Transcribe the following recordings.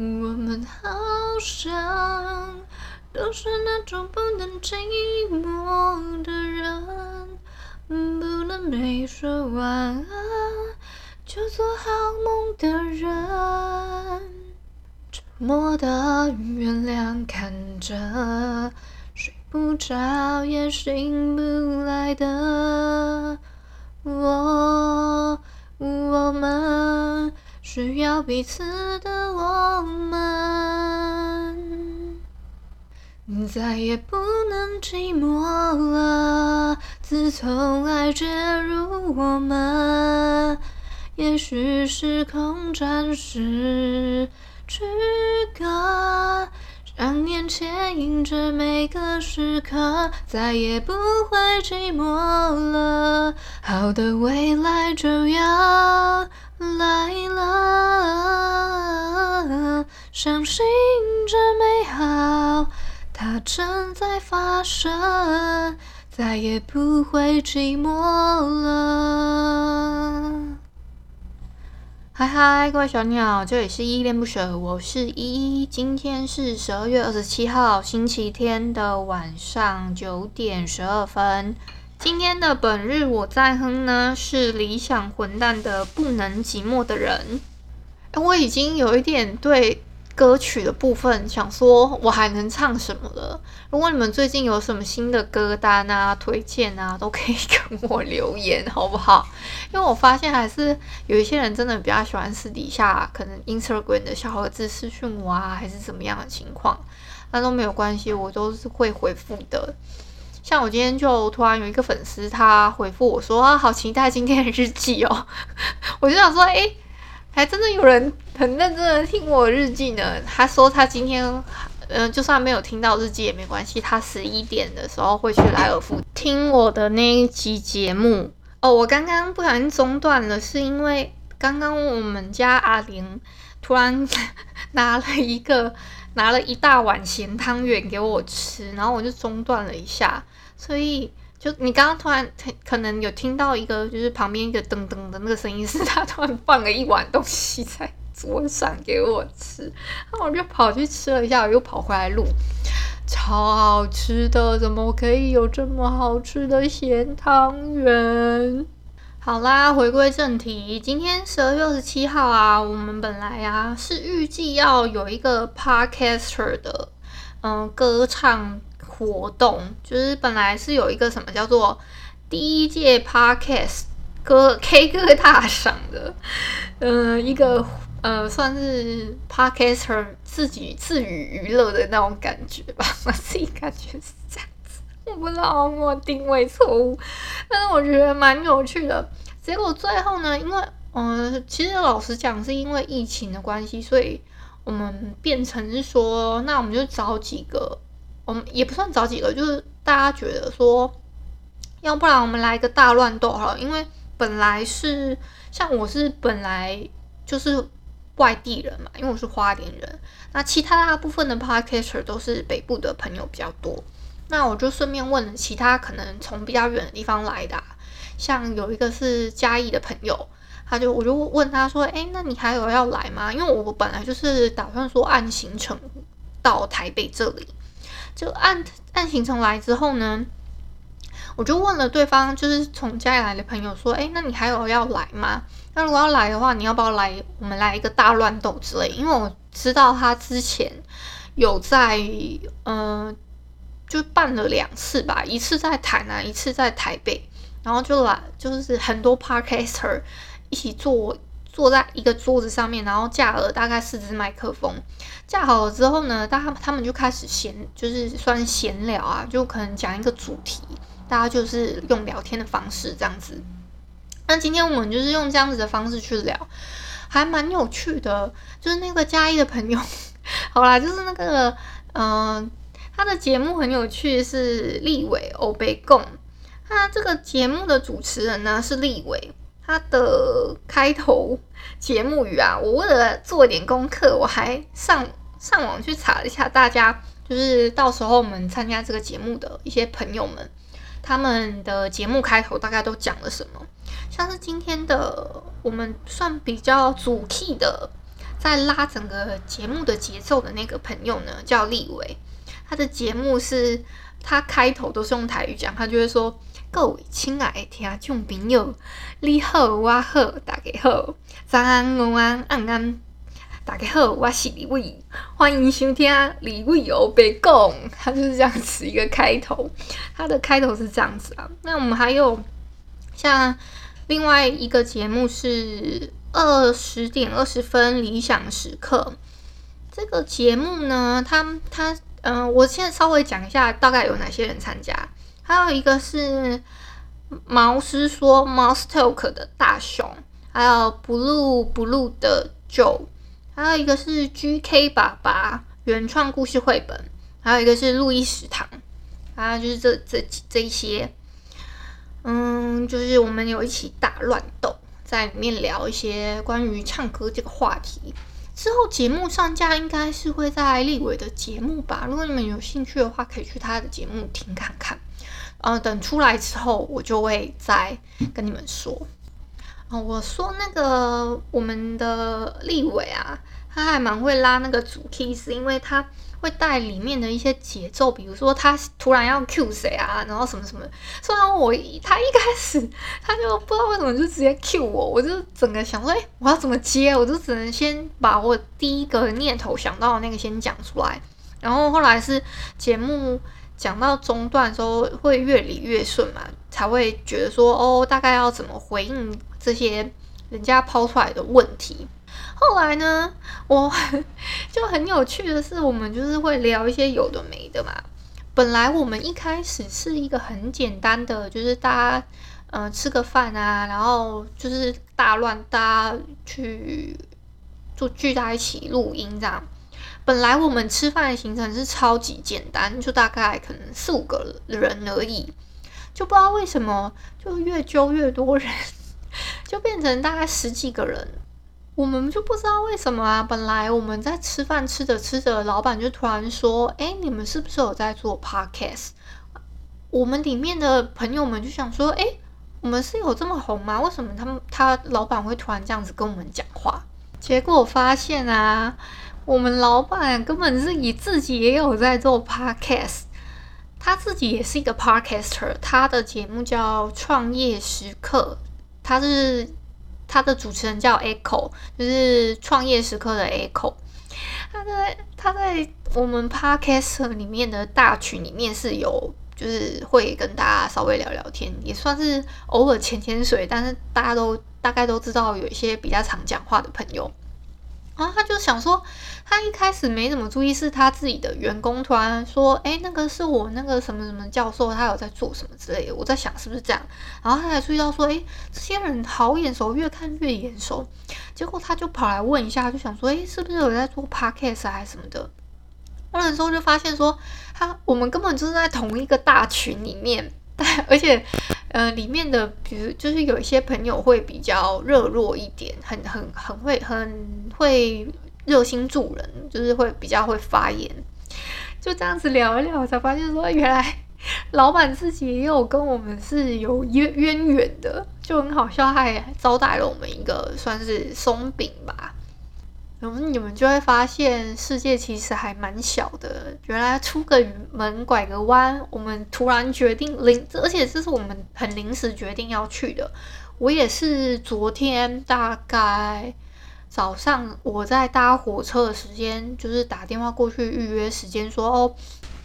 我们好像都是那种不能寂寞的人，不能没说晚安就做好梦的人，沉默的月亮看着睡不着也醒不来的我，我们。需要彼此的我们，再也不能寂寞了。自从爱介入我们，也许时空暂时区隔，想念牵引着每个时刻，再也不会寂寞了。好的未来就要。来了，相信着美好，它正在发生，再也不会寂寞了。嗨嗨，各位小鸟，这里是依恋不舍，我是依依。今天是十二月二十七号星期天的晚上九点十二分。今天的本日我在哼呢，是理想混蛋的不能寂寞的人。我已经有一点对歌曲的部分想说，我还能唱什么了？如果你们最近有什么新的歌单啊、推荐啊，都可以跟我留言，好不好？因为我发现还是有一些人真的比较喜欢私底下可能 Instagram 的小盒子私讯我啊，还是怎么样的情况，那都没有关系，我都是会回复的。像我今天就突然有一个粉丝，他回复我说：“啊，好期待今天的日记哦！” 我就想说：“诶，还真的有人很认真的听我日记呢。”他说他今天，嗯、呃，就算没有听到日记也没关系，他十一点的时候会去莱尔富听我的那一期节目。哦，我刚刚不小心中断了，是因为刚刚我们家阿玲突然拿了一个拿了一大碗咸汤圆给我吃，然后我就中断了一下。所以，就你刚刚突然可能有听到一个，就是旁边一个噔噔的那个声音，是他突然放了一碗东西在桌上给我吃，然后我就跑去吃了一下，我又跑回来录，超好吃的，怎么可以有这么好吃的咸汤圆？好啦，回归正题，今天十二月二十七号啊，我们本来啊是预计要有一个 podcaster 的，嗯、歌唱。活动就是本来是有一个什么叫做第一届 Podcast 歌 K 歌大赏的，呃，一个呃算是 Podcaster 自己自娱娱乐的那种感觉吧，我自己感觉是这样子，我不知道我定位错误，但是我觉得蛮有趣的。结果最后呢，因为嗯、其实老实讲是因为疫情的关系，所以我们变成是说，那我们就找几个。我们也不算找几个，就是大家觉得说，要不然我们来一个大乱斗好了，因为本来是像我是本来就是外地人嘛，因为我是花莲人，那其他大部分的 podcaster 都是北部的朋友比较多，那我就顺便问了其他可能从比较远的地方来的，像有一个是嘉义的朋友，他就我就问他说，诶，那你还有要来吗？因为我本来就是打算说按行程到台北这里。就按按行程来之后呢，我就问了对方，就是从家里来的朋友说：“诶，那你还有要来吗？那如果要来的话，你要不要来？我们来一个大乱斗之类。因为我知道他之前有在，嗯、就办了两次吧，一次在台南，一次在台北，然后就来，就是很多 podcaster 一起坐。”坐在一个桌子上面，然后架了大概四支麦克风，架好了之后呢，大家他们就开始闲，就是算闲聊啊，就可能讲一个主题，大家就是用聊天的方式这样子。那今天我们就是用这样子的方式去聊，还蛮有趣的。就是那个嘉义的朋友，好啦，就是那个，嗯、他的节目很有趣，是立伟欧贝贡，他这个节目的主持人呢是立伟。他的开头节目语啊，我为了做一点功课，我还上上网去查了一下，大家就是到时候我们参加这个节目的一些朋友们，他们的节目开头大概都讲了什么？像是今天的我们算比较主题的在拉整个节目的节奏的那个朋友呢，叫立伟。他的节目是他开头都是用台语讲，他就会说：“各位亲爱的听众朋友，你好，我好，大家好，早安、午安、晚安，大家好，我是李伟，欢迎收听李伟欧白讲。”他就是这样子一个开头，他的开头是这样子啊。那我们还有像另外一个节目是。二十点二十分，理想时刻。这个节目呢，他他嗯、我现在稍微讲一下，大概有哪些人参加。还有一个是毛师说 Mouse Talk 的大雄，还有 Blue Blue 的 Joe，还有一个是 GK 爸爸原创故事绘本，还有一个是路易食堂，还有就是这这这一些，嗯，就是我们有一起大乱斗。在里面聊一些关于唱歌这个话题。之后节目上架应该是会在立伟的节目吧。如果你们有兴趣的话，可以去他的节目听看看。呃，等出来之后，我就会再跟你们说。啊、我说那个我们的立伟啊，他还蛮会拉那个主 key，是因为他。会带里面的一些节奏，比如说他突然要 cue 谁啊，然后什么什么。虽然我他一开始他就不知道为什么就直接 cue 我，我就整个想说，哎，我要怎么接？我就只能先把我第一个念头想到的那个先讲出来。然后后来是节目讲到中段的时候，会越理越顺嘛，才会觉得说，哦，大概要怎么回应这些人家抛出来的问题。后来呢，我 就很有趣的是，我们就是会聊一些有的没的嘛。本来我们一开始是一个很简单的，就是大家嗯、呃、吃个饭啊，然后就是大乱大家去就聚在一起录音这样。本来我们吃饭的行程是超级简单，就大概可能四五个人而已，就不知道为什么就越揪越多人，就变成大概十几个人。我们就不知道为什么啊！本来我们在吃饭吃着吃着，老板就突然说：“哎，你们是不是有在做 podcast？” 我们里面的朋友们就想说：“哎，我们是有这么红吗？为什么他们他老板会突然这样子跟我们讲话？”结果发现啊，我们老板根本是以自己也有在做 podcast，他自己也是一个 podcaster，他的节目叫《创业时刻》，他是。他的主持人叫 Echo，就是创业时刻的 Echo。他在他在我们 Podcast 里面的大群里面是有，就是会跟大家稍微聊聊天，也算是偶尔潜潜水。但是大家都大概都知道，有一些比较常讲话的朋友。然后他就想说，他一开始没怎么注意，是他自己的员工突然说：“哎，那个是我那个什么什么教授，他有在做什么之类的。”我在想是不是这样，然后他才注意到说：“哎，这些人好眼熟，越看越眼熟。”结果他就跑来问一下，就想说：“哎，是不是有在做 podcast 还是什么的？”问了之后就发现说：“他我们根本就是在同一个大群里面。”而且，呃，里面的比如就是有一些朋友会比较热络一点，很很很会很会热心助人，就是会比较会发言。就这样子聊一聊，才发现说原来老板自己也有跟我们是有渊渊源的，就很好笑，还招待了我们一个算是松饼吧。然后你们就会发现，世界其实还蛮小的。原来出个门，拐个弯，我们突然决定临，而且这是我们很临时决定要去的。我也是昨天大概早上我在搭火车的时间，就是打电话过去预约时间，说哦，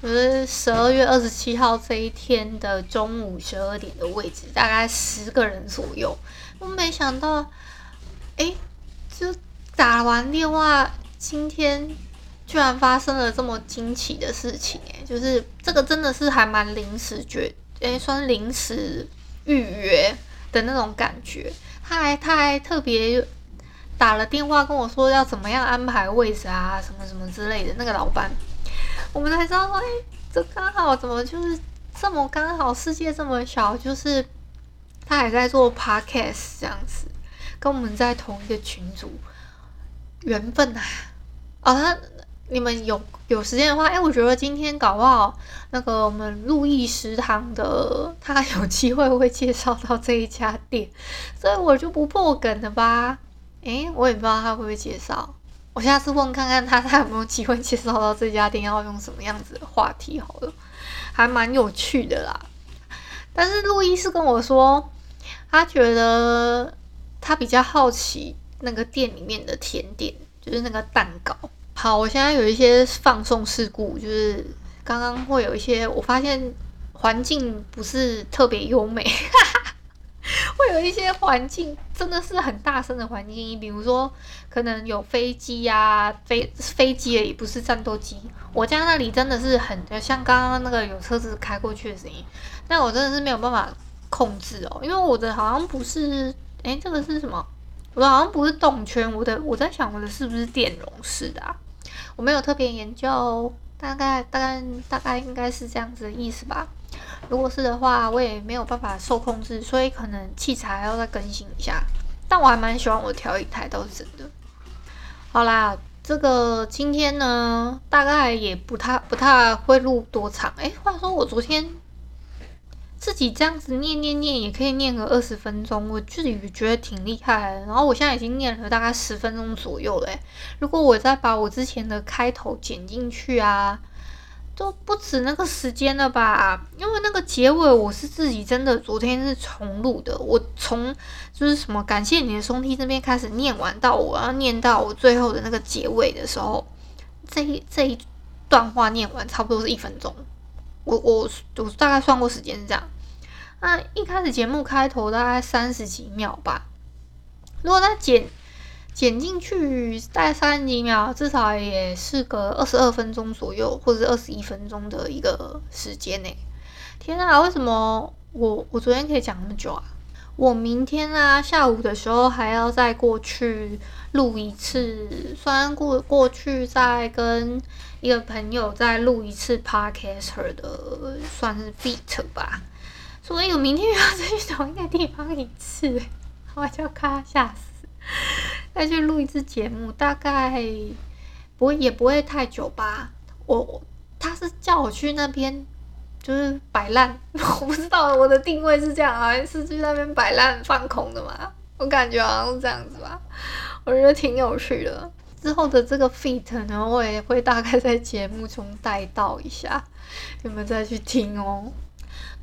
就是十二月二十七号这一天的中午十二点的位置，大概十个人左右。我没想到，哎，就。打完电话，今天居然发生了这么惊奇的事情诶，就是这个真的是还蛮临时决，诶，算临时预约的那种感觉。他还他还特别打了电话跟我说要怎么样安排位置啊，什么什么之类的。那个老板，我们才知道说，哎，这刚好怎么就是这么刚好，世界这么小，就是他还在做 podcast 这样子，跟我们在同一个群组。缘分啊！哦，他你们有有时间的话，哎，我觉得今天搞不好那个我们路易食堂的他有机会会介绍到这一家店，所以我就不破梗了吧？哎，我也不知道他会不会介绍，我下次问看看他，他有没有机会介绍到这家店要用什么样子的话题好了，还蛮有趣的啦。但是路易是跟我说，他觉得他比较好奇那个店里面的甜点，就是那个蛋糕。好，我现在有一些放送事故，就是刚刚会有一些，我发现环境不是特别优美。会有一些环境真的是很大声的环境音，比如说可能有飞机呀、飞飞机而已不是战斗机。我家那里真的是很像刚刚那个有车子开过去的声音，但我真的是没有办法控制哦，因为我的好像不是，诶，这个是什么？我的好像不是动圈，我的我在想我的是不是电容式的啊？我没有特别研究，大概大概大概应该是这样子的意思吧。如果是的话，我也没有办法受控制，所以可能器材要再更新一下。但我还蛮喜欢我调一台，倒是真的。好啦，这个今天呢，大概也不太不太会录多长。诶，话说我昨天自己这样子念念念，也可以念个二十分钟，我自己觉得挺厉害。然后我现在已经念了大概十分钟左右了。如果我再把我之前的开头剪进去啊。都不止那个时间了吧？因为那个结尾我是自己真的昨天是重录的，我从就是什么感谢你的兄弟这边开始念完，到我要念到我最后的那个结尾的时候，这一这一段话念完差不多是一分钟。我我我大概算过时间是这样。那一开始节目开头大概三十几秒吧，如果他剪。剪进去大概三十几秒，至少也是个二十二分钟左右，或者是二十一分钟的一个时间呢。天啊，为什么我我昨天可以讲那么久啊？我明天啊下午的时候还要再过去录一次，虽然过过去再跟一个朋友再录一次 Podcaster 的，算是 beat 吧。所以我明天又要再去同一个地方一次，我就快吓死。再去录一次节目，大概不会也不会太久吧。我他是叫我去那边，就是摆烂，我不知道我的定位是这样，好像是去那边摆烂放空的嘛。我感觉好像是这样子吧，我觉得挺有趣的。之后的这个 feat 呢，我也会大概在节目中带到一下，你们再去听哦。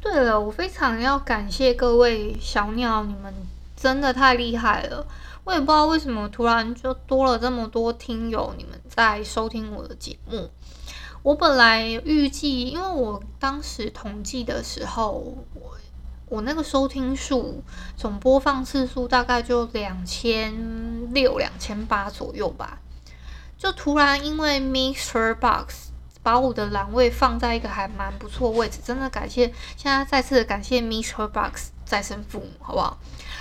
对了，我非常要感谢各位小鸟，你们真的太厉害了。我也不知道为什么突然就多了这么多听友，你们在收听我的节目。我本来预计，因为我当时统计的时候，我我那个收听数总播放次数大概就两千六、两千八左右吧。就突然因为 MixerBox 把我的栏位放在一个还蛮不错位置，真的感谢，现在再次感谢 MixerBox 再生父母，好不好？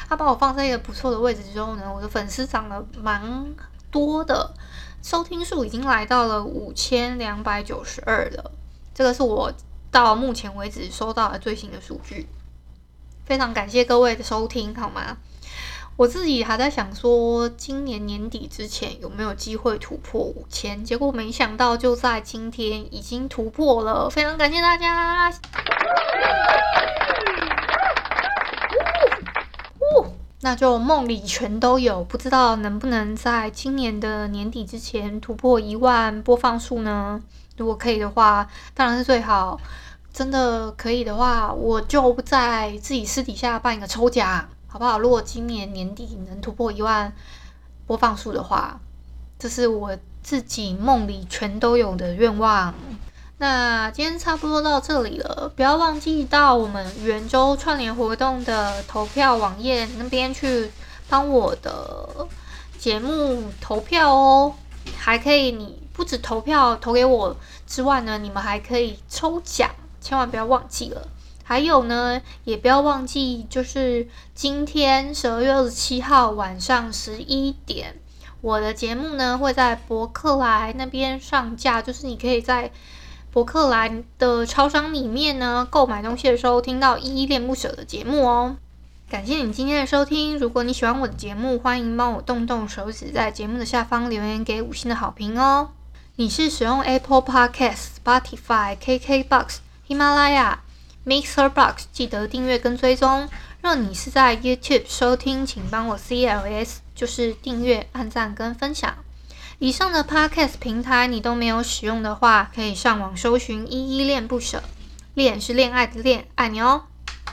他把我放在一个不错的位置之后呢，我的粉丝涨了蛮多的，收听数已经来到了五千两百九十二了。这个是我到目前为止收到的最新的数据，非常感谢各位的收听，好吗？我自己还在想说，今年年底之前有没有机会突破五千，结果没想到就在今天已经突破了，非常感谢大家。那就梦里全都有，不知道能不能在今年的年底之前突破一万播放数呢？如果可以的话，当然是最好。真的可以的话，我就在自己私底下办一个抽奖，好不好？如果今年年底能突破一万播放数的话，这是我自己梦里全都有的愿望。那今天差不多到这里了，不要忘记到我们圆周串联活动的投票网页那边去帮我的节目投票哦。还可以，你不止投票投给我之外呢，你们还可以抽奖，千万不要忘记了。还有呢，也不要忘记，就是今天十二月二十七号晚上十一点，我的节目呢会在博客来那边上架，就是你可以在。博客来的超商里面呢，购买东西的时候听到依依恋不舍的节目哦。感谢你今天的收听，如果你喜欢我的节目，欢迎帮我动动手指，在节目的下方留言给五星的好评哦。你是使用 Apple Podcast、Spotify、KKBox、喜马拉雅、Mixer Box，记得订阅跟追踪。若你是在 YouTube 收听，请帮我 CLS，就是订阅、按赞跟分享。以上的 Podcast 平台你都没有使用的话，可以上网搜寻“依依恋不舍”，恋是恋爱的恋，爱你哦，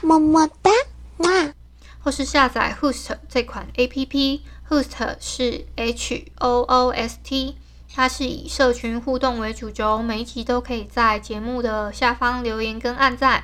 么么哒，哇！或是下载 Hoost 这款 APP，Hoost 是 H O O S T，它是以社群互动为主轴，每一集都可以在节目的下方留言跟按赞，